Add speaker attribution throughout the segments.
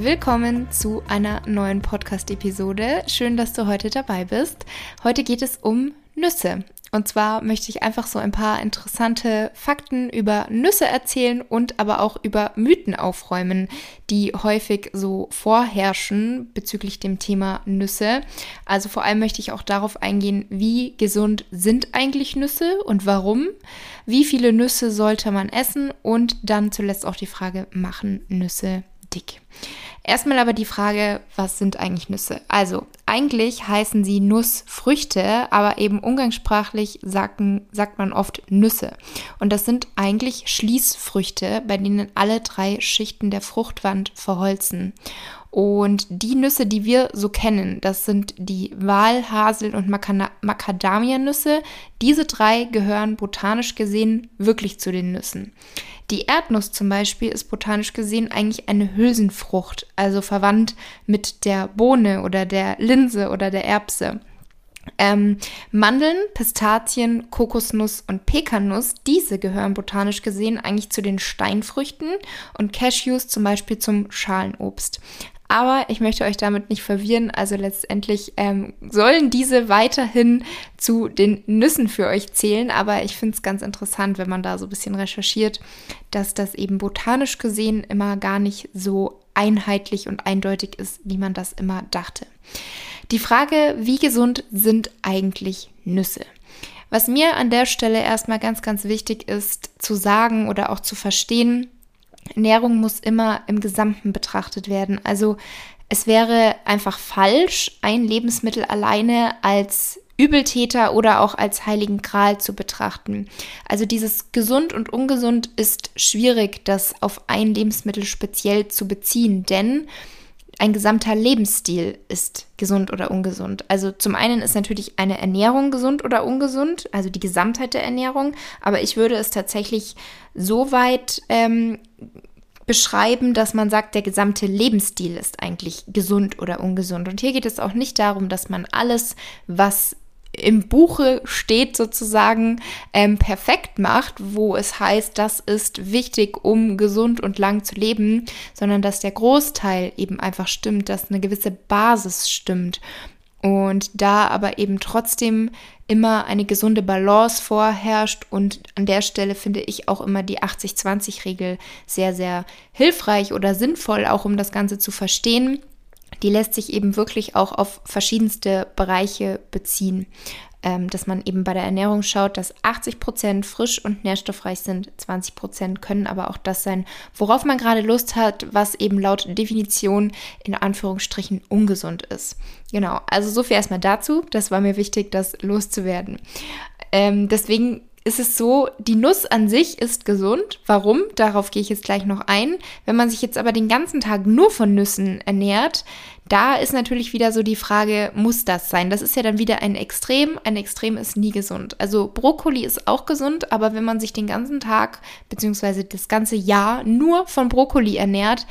Speaker 1: Willkommen zu einer neuen Podcast-Episode. Schön, dass du heute dabei bist. Heute geht es um Nüsse. Und zwar möchte ich einfach so ein paar interessante Fakten über Nüsse erzählen und aber auch über Mythen aufräumen, die häufig so vorherrschen bezüglich dem Thema Nüsse. Also vor allem möchte ich auch darauf eingehen, wie gesund sind eigentlich Nüsse und warum, wie viele Nüsse sollte man essen und dann zuletzt auch die Frage, machen Nüsse dick? Erstmal aber die Frage, was sind eigentlich Nüsse? Also, eigentlich heißen sie Nussfrüchte, aber eben umgangssprachlich sagen, sagt man oft Nüsse. Und das sind eigentlich Schließfrüchte, bei denen alle drei Schichten der Fruchtwand verholzen. Und die Nüsse, die wir so kennen, das sind die Wal-, Hasel- und Macadamia-Nüsse. Diese drei gehören botanisch gesehen wirklich zu den Nüssen. Die Erdnuss zum Beispiel ist botanisch gesehen eigentlich eine Hülsenfrucht, also verwandt mit der Bohne oder der Linse oder der Erbse. Ähm, Mandeln, Pistazien, Kokosnuss und Pekanuss, diese gehören botanisch gesehen eigentlich zu den Steinfrüchten und Cashews zum Beispiel zum Schalenobst. Aber ich möchte euch damit nicht verwirren. Also letztendlich ähm, sollen diese weiterhin zu den Nüssen für euch zählen. Aber ich finde es ganz interessant, wenn man da so ein bisschen recherchiert, dass das eben botanisch gesehen immer gar nicht so einheitlich und eindeutig ist, wie man das immer dachte. Die Frage, wie gesund sind eigentlich Nüsse? Was mir an der Stelle erstmal ganz, ganz wichtig ist zu sagen oder auch zu verstehen, Ernährung muss immer im Gesamten betrachtet werden. Also es wäre einfach falsch, ein Lebensmittel alleine als Übeltäter oder auch als heiligen Gral zu betrachten. Also dieses gesund und ungesund ist schwierig, das auf ein Lebensmittel speziell zu beziehen, denn ein gesamter Lebensstil ist gesund oder ungesund. Also zum einen ist natürlich eine Ernährung gesund oder ungesund, also die Gesamtheit der Ernährung, aber ich würde es tatsächlich so weit ähm, beschreiben, dass man sagt, der gesamte Lebensstil ist eigentlich gesund oder ungesund. Und hier geht es auch nicht darum, dass man alles, was im Buche steht sozusagen ähm, perfekt macht, wo es heißt, das ist wichtig, um gesund und lang zu leben, sondern dass der Großteil eben einfach stimmt, dass eine gewisse Basis stimmt. Und da aber eben trotzdem immer eine gesunde Balance vorherrscht und an der Stelle finde ich auch immer die 80-20-Regel sehr, sehr hilfreich oder sinnvoll, auch um das Ganze zu verstehen die lässt sich eben wirklich auch auf verschiedenste Bereiche beziehen. Ähm, dass man eben bei der Ernährung schaut, dass 80 Prozent frisch und nährstoffreich sind, 20 Prozent können aber auch das sein, worauf man gerade Lust hat, was eben laut Definition in Anführungsstrichen ungesund ist. Genau, also so viel erstmal dazu. Das war mir wichtig, das loszuwerden. Ähm, deswegen ist es so, die Nuss an sich ist gesund. Warum? Darauf gehe ich jetzt gleich noch ein. Wenn man sich jetzt aber den ganzen Tag nur von Nüssen ernährt, da ist natürlich wieder so die Frage, muss das sein? Das ist ja dann wieder ein Extrem. Ein Extrem ist nie gesund. Also Brokkoli ist auch gesund, aber wenn man sich den ganzen Tag bzw. das ganze Jahr nur von Brokkoli ernährt,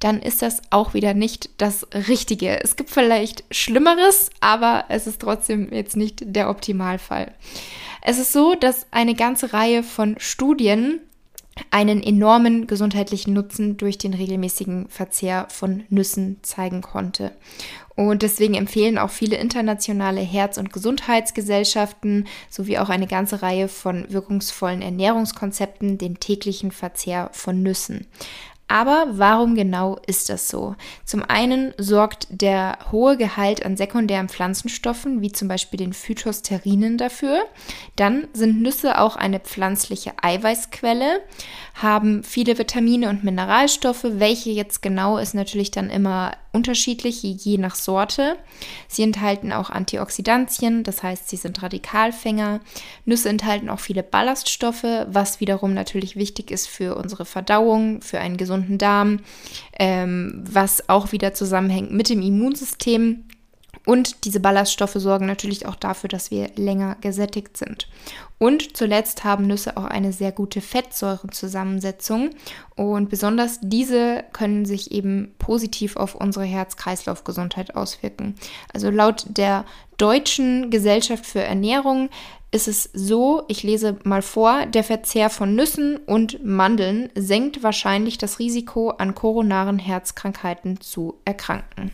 Speaker 1: dann ist das auch wieder nicht das Richtige. Es gibt vielleicht Schlimmeres, aber es ist trotzdem jetzt nicht der Optimalfall. Es ist so, dass eine ganze Reihe von Studien einen enormen gesundheitlichen Nutzen durch den regelmäßigen Verzehr von Nüssen zeigen konnte. Und deswegen empfehlen auch viele internationale Herz- und Gesundheitsgesellschaften sowie auch eine ganze Reihe von wirkungsvollen Ernährungskonzepten den täglichen Verzehr von Nüssen. Aber warum genau ist das so? Zum einen sorgt der hohe Gehalt an sekundären Pflanzenstoffen, wie zum Beispiel den Phytosterinen, dafür. Dann sind Nüsse auch eine pflanzliche Eiweißquelle, haben viele Vitamine und Mineralstoffe. Welche jetzt genau ist natürlich dann immer unterschiedlich, je nach Sorte. Sie enthalten auch Antioxidantien, das heißt, sie sind Radikalfänger. Nüsse enthalten auch viele Ballaststoffe, was wiederum natürlich wichtig ist für unsere Verdauung, für einen gesunden Darm, ähm, was auch wieder zusammenhängt mit dem Immunsystem. Und diese Ballaststoffe sorgen natürlich auch dafür, dass wir länger gesättigt sind. Und zuletzt haben Nüsse auch eine sehr gute Fettsäurenzusammensetzung und besonders diese können sich eben positiv auf unsere Herz-Kreislauf-Gesundheit auswirken. Also laut der Deutschen Gesellschaft für Ernährung ist es so, ich lese mal vor, der Verzehr von Nüssen und Mandeln senkt wahrscheinlich das Risiko, an koronaren Herzkrankheiten zu erkranken.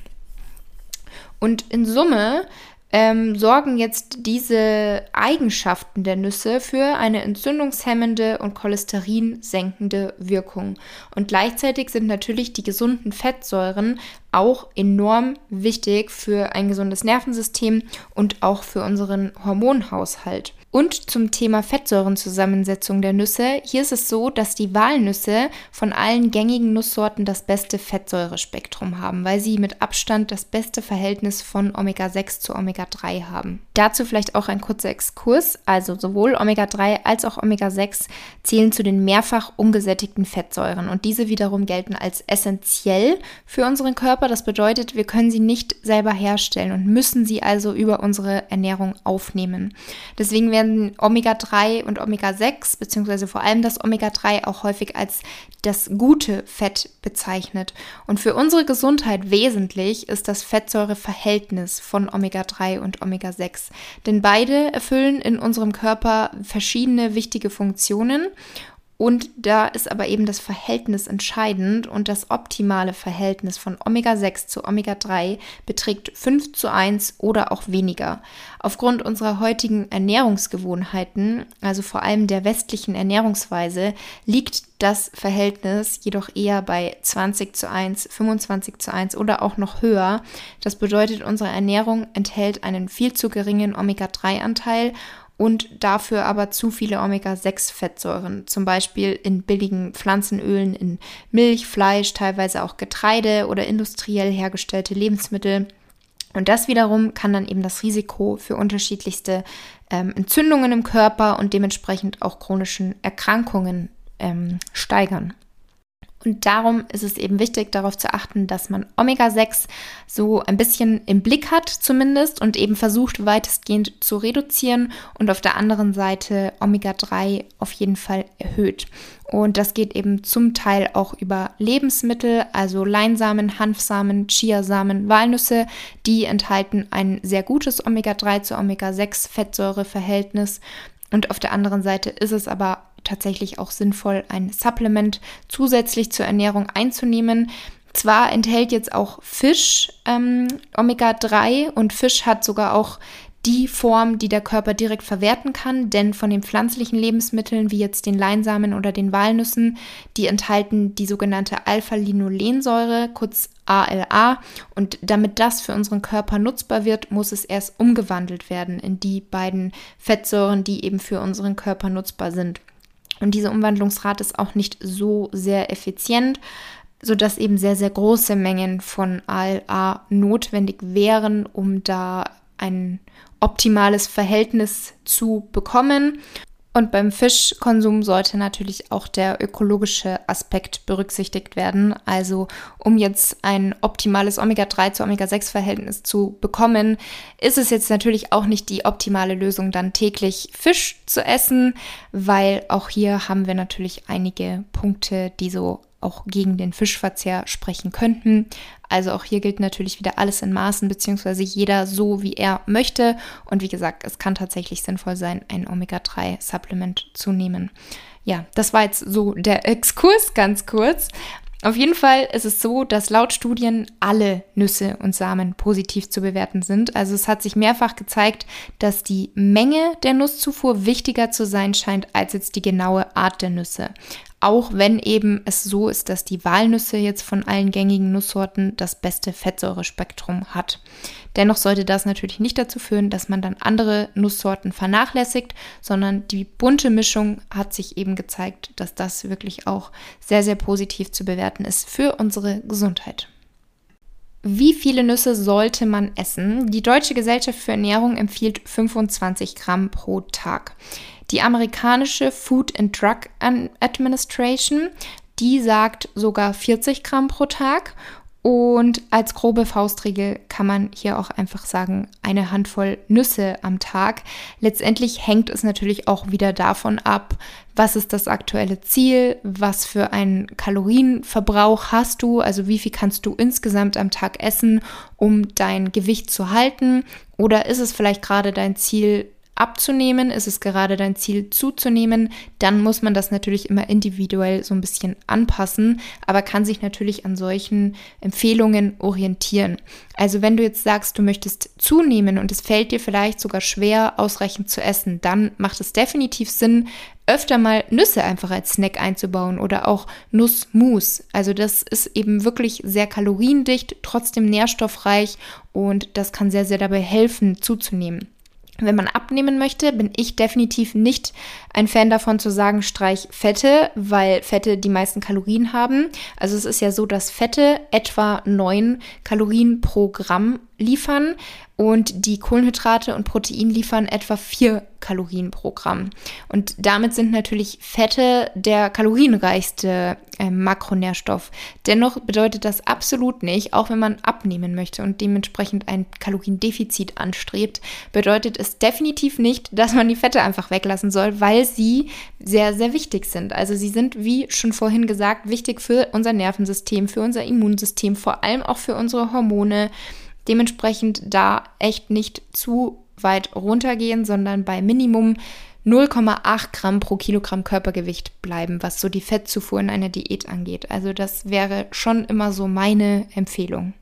Speaker 1: Und in Summe ähm, sorgen jetzt diese Eigenschaften der Nüsse für eine entzündungshemmende und cholesterinsenkende Wirkung. Und gleichzeitig sind natürlich die gesunden Fettsäuren auch enorm wichtig für ein gesundes Nervensystem und auch für unseren Hormonhaushalt. Und zum Thema Fettsäurenzusammensetzung der Nüsse. Hier ist es so, dass die Walnüsse von allen gängigen Nusssorten das beste Fettsäurespektrum haben, weil sie mit Abstand das beste Verhältnis von Omega-6 zu Omega-3 haben. Dazu vielleicht auch ein kurzer Exkurs. Also sowohl Omega-3 als auch Omega-6 zählen zu den mehrfach ungesättigten Fettsäuren und diese wiederum gelten als essentiell für unseren Körper. Das bedeutet, wir können sie nicht selber herstellen und müssen sie also über unsere Ernährung aufnehmen. Deswegen werden werden Omega-3 und Omega-6, beziehungsweise vor allem das Omega-3 auch häufig als das gute Fett bezeichnet. Und für unsere Gesundheit wesentlich ist das Fettsäureverhältnis von Omega-3 und Omega-6. Denn beide erfüllen in unserem Körper verschiedene wichtige Funktionen und da ist aber eben das Verhältnis entscheidend und das optimale Verhältnis von Omega-6 zu Omega-3 beträgt 5 zu 1 oder auch weniger. Aufgrund unserer heutigen Ernährungsgewohnheiten, also vor allem der westlichen Ernährungsweise, liegt das Verhältnis jedoch eher bei 20 zu 1, 25 zu 1 oder auch noch höher. Das bedeutet, unsere Ernährung enthält einen viel zu geringen Omega-3-Anteil und dafür aber zu viele Omega-6-Fettsäuren, zum Beispiel in billigen Pflanzenölen, in Milch, Fleisch, teilweise auch Getreide oder industriell hergestellte Lebensmittel. Und das wiederum kann dann eben das Risiko für unterschiedlichste ähm, Entzündungen im Körper und dementsprechend auch chronischen Erkrankungen ähm, steigern. Und darum ist es eben wichtig, darauf zu achten, dass man Omega-6 so ein bisschen im Blick hat zumindest und eben versucht, weitestgehend zu reduzieren und auf der anderen Seite Omega-3 auf jeden Fall erhöht. Und das geht eben zum Teil auch über Lebensmittel, also Leinsamen, Hanfsamen, Chiasamen, Walnüsse. Die enthalten ein sehr gutes Omega-3 zu Omega-6 Fettsäureverhältnis. Und auf der anderen Seite ist es aber tatsächlich auch sinnvoll, ein Supplement zusätzlich zur Ernährung einzunehmen. Zwar enthält jetzt auch Fisch ähm, Omega-3 und Fisch hat sogar auch die Form, die der Körper direkt verwerten kann, denn von den pflanzlichen Lebensmitteln wie jetzt den Leinsamen oder den Walnüssen, die enthalten die sogenannte Alpha-Linolensäure, kurz ALA, und damit das für unseren Körper nutzbar wird, muss es erst umgewandelt werden in die beiden Fettsäuren, die eben für unseren Körper nutzbar sind. Und diese Umwandlungsrate ist auch nicht so sehr effizient, sodass eben sehr, sehr große Mengen von ALA notwendig wären, um da ein optimales Verhältnis zu bekommen. Und beim Fischkonsum sollte natürlich auch der ökologische Aspekt berücksichtigt werden. Also um jetzt ein optimales Omega-3 zu Omega-6-Verhältnis zu bekommen, ist es jetzt natürlich auch nicht die optimale Lösung, dann täglich Fisch zu essen, weil auch hier haben wir natürlich einige Punkte, die so auch gegen den Fischverzehr sprechen könnten. Also auch hier gilt natürlich wieder alles in Maßen, beziehungsweise jeder so, wie er möchte. Und wie gesagt, es kann tatsächlich sinnvoll sein, ein Omega-3-Supplement zu nehmen. Ja, das war jetzt so der Exkurs ganz kurz. Auf jeden Fall ist es so, dass laut Studien alle Nüsse und Samen positiv zu bewerten sind. Also es hat sich mehrfach gezeigt, dass die Menge der Nusszufuhr wichtiger zu sein scheint als jetzt die genaue Art der Nüsse auch wenn eben es so ist, dass die Walnüsse jetzt von allen gängigen Nusssorten das beste Fettsäurespektrum hat. Dennoch sollte das natürlich nicht dazu führen, dass man dann andere Nusssorten vernachlässigt, sondern die bunte Mischung hat sich eben gezeigt, dass das wirklich auch sehr, sehr positiv zu bewerten ist für unsere Gesundheit. Wie viele Nüsse sollte man essen? Die Deutsche Gesellschaft für Ernährung empfiehlt 25 Gramm pro Tag. Die amerikanische Food and Drug Administration, die sagt sogar 40 Gramm pro Tag. Und als grobe Faustregel kann man hier auch einfach sagen, eine Handvoll Nüsse am Tag. Letztendlich hängt es natürlich auch wieder davon ab, was ist das aktuelle Ziel, was für einen Kalorienverbrauch hast du, also wie viel kannst du insgesamt am Tag essen, um dein Gewicht zu halten. Oder ist es vielleicht gerade dein Ziel, abzunehmen? Ist es gerade dein Ziel zuzunehmen? Dann muss man das natürlich immer individuell so ein bisschen anpassen, aber kann sich natürlich an solchen Empfehlungen orientieren. Also wenn du jetzt sagst, du möchtest zunehmen und es fällt dir vielleicht sogar schwer, ausreichend zu essen, dann macht es definitiv Sinn, öfter mal Nüsse einfach als Snack einzubauen oder auch Nussmus. Also das ist eben wirklich sehr kaloriendicht, trotzdem nährstoffreich und das kann sehr, sehr dabei helfen, zuzunehmen. Wenn man abnehmen möchte, bin ich definitiv nicht ein Fan davon zu sagen, streich Fette, weil Fette die meisten Kalorien haben. Also es ist ja so, dass Fette etwa 9 Kalorien pro Gramm liefern und die Kohlenhydrate und Protein liefern etwa 4 Kalorien pro Gramm. Und damit sind natürlich Fette der kalorienreichste äh, Makronährstoff. Dennoch bedeutet das absolut nicht, auch wenn man abnehmen möchte und dementsprechend ein Kaloriendefizit anstrebt, bedeutet es definitiv nicht, dass man die Fette einfach weglassen soll, weil sie sehr, sehr wichtig sind. Also sie sind, wie schon vorhin gesagt, wichtig für unser Nervensystem, für unser Immunsystem, vor allem auch für unsere Hormone. Dementsprechend da echt nicht zu weit runtergehen, sondern bei Minimum 0,8 Gramm pro Kilogramm Körpergewicht bleiben, was so die Fettzufuhr in einer Diät angeht. Also das wäre schon immer so meine Empfehlung.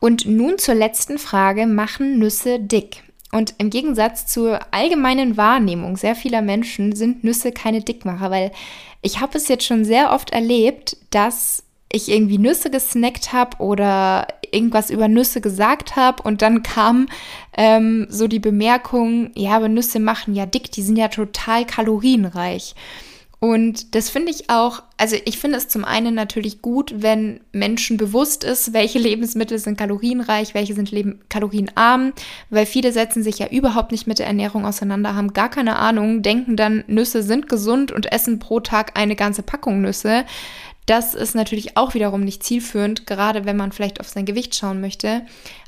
Speaker 1: Und nun zur letzten Frage, machen Nüsse dick? Und im Gegensatz zur allgemeinen Wahrnehmung sehr vieler Menschen sind Nüsse keine Dickmacher, weil ich habe es jetzt schon sehr oft erlebt, dass ich irgendwie Nüsse gesnackt habe oder irgendwas über Nüsse gesagt habe und dann kam ähm, so die Bemerkung, ja, aber Nüsse machen ja dick, die sind ja total kalorienreich. Und das finde ich auch, also ich finde es zum einen natürlich gut, wenn Menschen bewusst ist, welche Lebensmittel sind kalorienreich, welche sind leben kalorienarm, weil viele setzen sich ja überhaupt nicht mit der Ernährung auseinander, haben gar keine Ahnung, denken dann, Nüsse sind gesund und essen pro Tag eine ganze Packung Nüsse. Das ist natürlich auch wiederum nicht zielführend, gerade wenn man vielleicht auf sein Gewicht schauen möchte.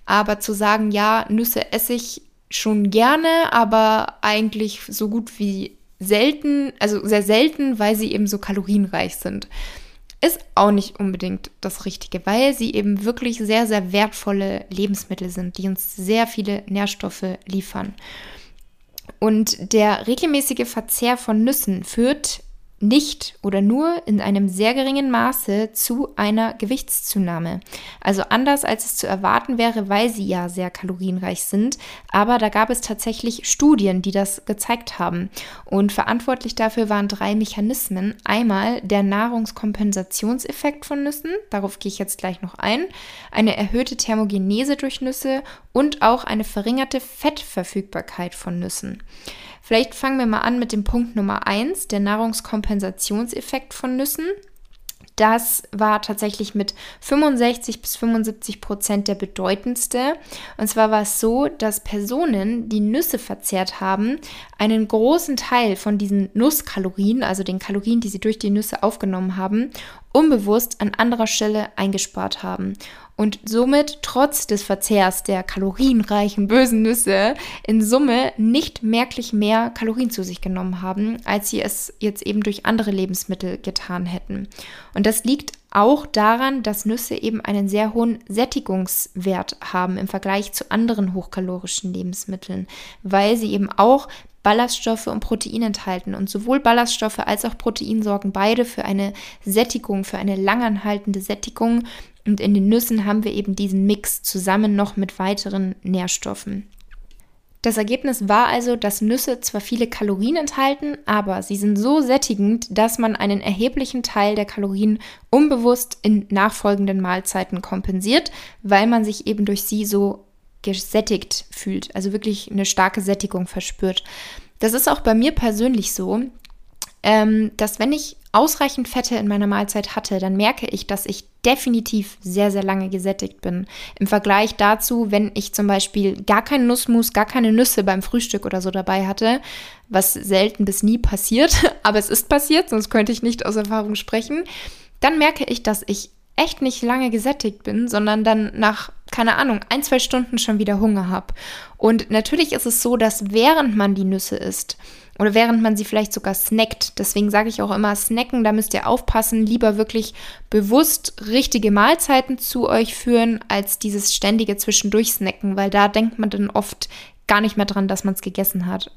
Speaker 1: Aber zu sagen, ja, Nüsse esse ich schon gerne, aber eigentlich so gut wie selten, also sehr selten, weil sie eben so kalorienreich sind. Ist auch nicht unbedingt das Richtige, weil sie eben wirklich sehr, sehr wertvolle Lebensmittel sind, die uns sehr viele Nährstoffe liefern. Und der regelmäßige Verzehr von Nüssen führt nicht oder nur in einem sehr geringen Maße zu einer Gewichtszunahme. Also anders als es zu erwarten wäre, weil sie ja sehr kalorienreich sind. Aber da gab es tatsächlich Studien, die das gezeigt haben. Und verantwortlich dafür waren drei Mechanismen. Einmal der Nahrungskompensationseffekt von Nüssen, darauf gehe ich jetzt gleich noch ein, eine erhöhte Thermogenese durch Nüsse und auch eine verringerte Fettverfügbarkeit von Nüssen. Vielleicht fangen wir mal an mit dem Punkt Nummer 1, der Nahrungskompensationseffekt von Nüssen. Das war tatsächlich mit 65 bis 75 Prozent der bedeutendste. Und zwar war es so, dass Personen, die Nüsse verzehrt haben, einen großen Teil von diesen Nusskalorien, also den Kalorien, die sie durch die Nüsse aufgenommen haben, unbewusst an anderer Stelle eingespart haben und somit trotz des Verzehrs der kalorienreichen bösen Nüsse in Summe nicht merklich mehr Kalorien zu sich genommen haben, als sie es jetzt eben durch andere Lebensmittel getan hätten. Und das liegt auch daran, dass Nüsse eben einen sehr hohen Sättigungswert haben im Vergleich zu anderen hochkalorischen Lebensmitteln, weil sie eben auch Ballaststoffe und Protein enthalten. Und sowohl Ballaststoffe als auch Protein sorgen beide für eine Sättigung, für eine langanhaltende Sättigung. Und in den Nüssen haben wir eben diesen Mix zusammen noch mit weiteren Nährstoffen. Das Ergebnis war also, dass Nüsse zwar viele Kalorien enthalten, aber sie sind so sättigend, dass man einen erheblichen Teil der Kalorien unbewusst in nachfolgenden Mahlzeiten kompensiert, weil man sich eben durch sie so gesättigt fühlt, also wirklich eine starke Sättigung verspürt. Das ist auch bei mir persönlich so, ähm, dass wenn ich ausreichend Fette in meiner Mahlzeit hatte, dann merke ich, dass ich definitiv sehr, sehr lange gesättigt bin. Im Vergleich dazu, wenn ich zum Beispiel gar keinen Nussmus, gar keine Nüsse beim Frühstück oder so dabei hatte, was selten bis nie passiert, aber es ist passiert, sonst könnte ich nicht aus Erfahrung sprechen, dann merke ich, dass ich echt nicht lange gesättigt bin, sondern dann nach, keine Ahnung, ein, zwei Stunden schon wieder Hunger habe. Und natürlich ist es so, dass während man die Nüsse isst oder während man sie vielleicht sogar snackt, deswegen sage ich auch immer snacken, da müsst ihr aufpassen, lieber wirklich bewusst richtige Mahlzeiten zu euch führen, als dieses ständige Zwischendurch snacken, weil da denkt man dann oft gar nicht mehr dran, dass man es gegessen hat.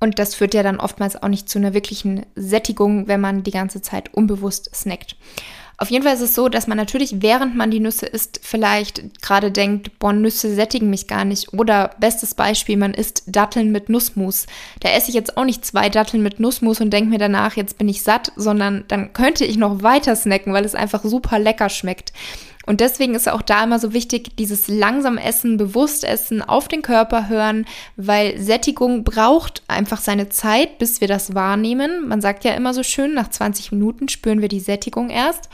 Speaker 1: Und das führt ja dann oftmals auch nicht zu einer wirklichen Sättigung, wenn man die ganze Zeit unbewusst snackt. Auf jeden Fall ist es so, dass man natürlich, während man die Nüsse isst, vielleicht gerade denkt, boah, Nüsse sättigen mich gar nicht. Oder bestes Beispiel, man isst Datteln mit Nussmus. Da esse ich jetzt auch nicht zwei Datteln mit Nussmus und denke mir danach, jetzt bin ich satt, sondern dann könnte ich noch weiter snacken, weil es einfach super lecker schmeckt. Und deswegen ist auch da immer so wichtig, dieses langsam Essen, bewusst Essen, auf den Körper hören, weil Sättigung braucht einfach seine Zeit, bis wir das wahrnehmen. Man sagt ja immer so schön, nach 20 Minuten spüren wir die Sättigung erst.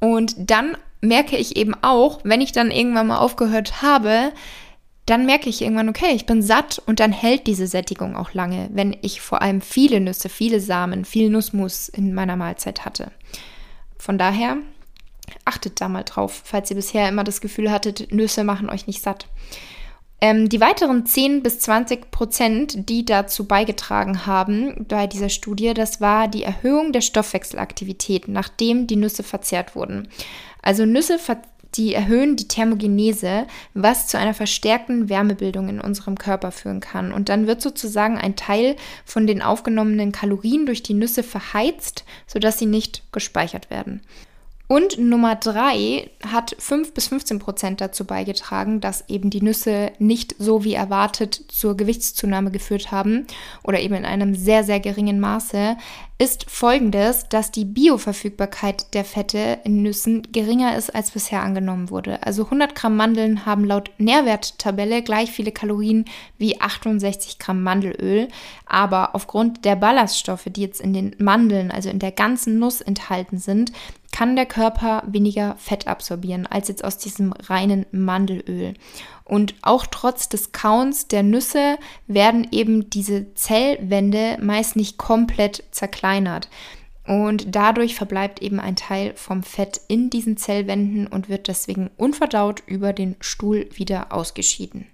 Speaker 1: Und dann merke ich eben auch, wenn ich dann irgendwann mal aufgehört habe, dann merke ich irgendwann, okay, ich bin satt und dann hält diese Sättigung auch lange, wenn ich vor allem viele Nüsse, viele Samen, viel Nussmus in meiner Mahlzeit hatte. Von daher Achtet da mal drauf, falls ihr bisher immer das Gefühl hattet, Nüsse machen euch nicht satt. Ähm, die weiteren 10 bis 20 Prozent, die dazu beigetragen haben bei dieser Studie, das war die Erhöhung der Stoffwechselaktivität, nachdem die Nüsse verzehrt wurden. Also Nüsse die erhöhen die Thermogenese, was zu einer verstärkten Wärmebildung in unserem Körper führen kann. Und dann wird sozusagen ein Teil von den aufgenommenen Kalorien durch die Nüsse verheizt, sodass sie nicht gespeichert werden. Und Nummer drei hat 5 bis 15 Prozent dazu beigetragen, dass eben die Nüsse nicht so wie erwartet zur Gewichtszunahme geführt haben oder eben in einem sehr, sehr geringen Maße ist folgendes, dass die Bioverfügbarkeit der Fette in Nüssen geringer ist, als bisher angenommen wurde. Also 100 Gramm Mandeln haben laut Nährwerttabelle gleich viele Kalorien wie 68 Gramm Mandelöl, aber aufgrund der Ballaststoffe, die jetzt in den Mandeln, also in der ganzen Nuss enthalten sind, kann der Körper weniger Fett absorbieren als jetzt aus diesem reinen Mandelöl. Und auch trotz des Kauns der Nüsse werden eben diese Zellwände meist nicht komplett zerkleinert. Und dadurch verbleibt eben ein Teil vom Fett in diesen Zellwänden und wird deswegen unverdaut über den Stuhl wieder ausgeschieden.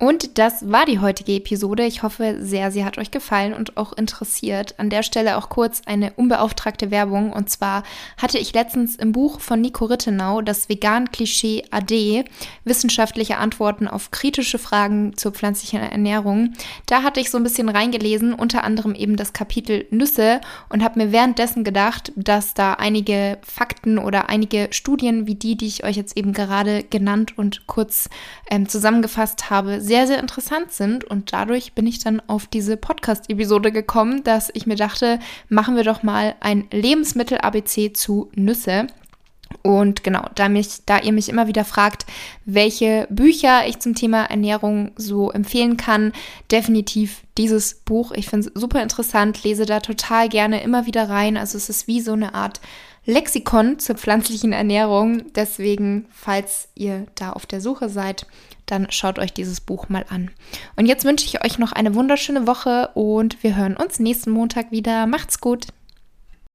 Speaker 1: Und das war die heutige Episode. Ich hoffe sehr, sie hat euch gefallen und auch interessiert. An der Stelle auch kurz eine unbeauftragte Werbung. Und zwar hatte ich letztens im Buch von Nico Rittenau das Vegan-Klischee AD, wissenschaftliche Antworten auf kritische Fragen zur pflanzlichen Ernährung. Da hatte ich so ein bisschen reingelesen, unter anderem eben das Kapitel Nüsse und habe mir währenddessen gedacht, dass da einige Fakten oder einige Studien wie die, die ich euch jetzt eben gerade genannt und kurz ähm, zusammengefasst habe, sehr, sehr interessant sind. Und dadurch bin ich dann auf diese Podcast-Episode gekommen, dass ich mir dachte, machen wir doch mal ein Lebensmittel-ABC zu Nüsse. Und genau, da, mich, da ihr mich immer wieder fragt, welche Bücher ich zum Thema Ernährung so empfehlen kann, definitiv dieses Buch. Ich finde es super interessant, lese da total gerne immer wieder rein. Also es ist wie so eine Art Lexikon zur pflanzlichen Ernährung. Deswegen, falls ihr da auf der Suche seid, dann schaut euch dieses Buch mal an. Und jetzt wünsche ich euch noch eine wunderschöne Woche und wir hören uns nächsten Montag wieder. Macht's gut!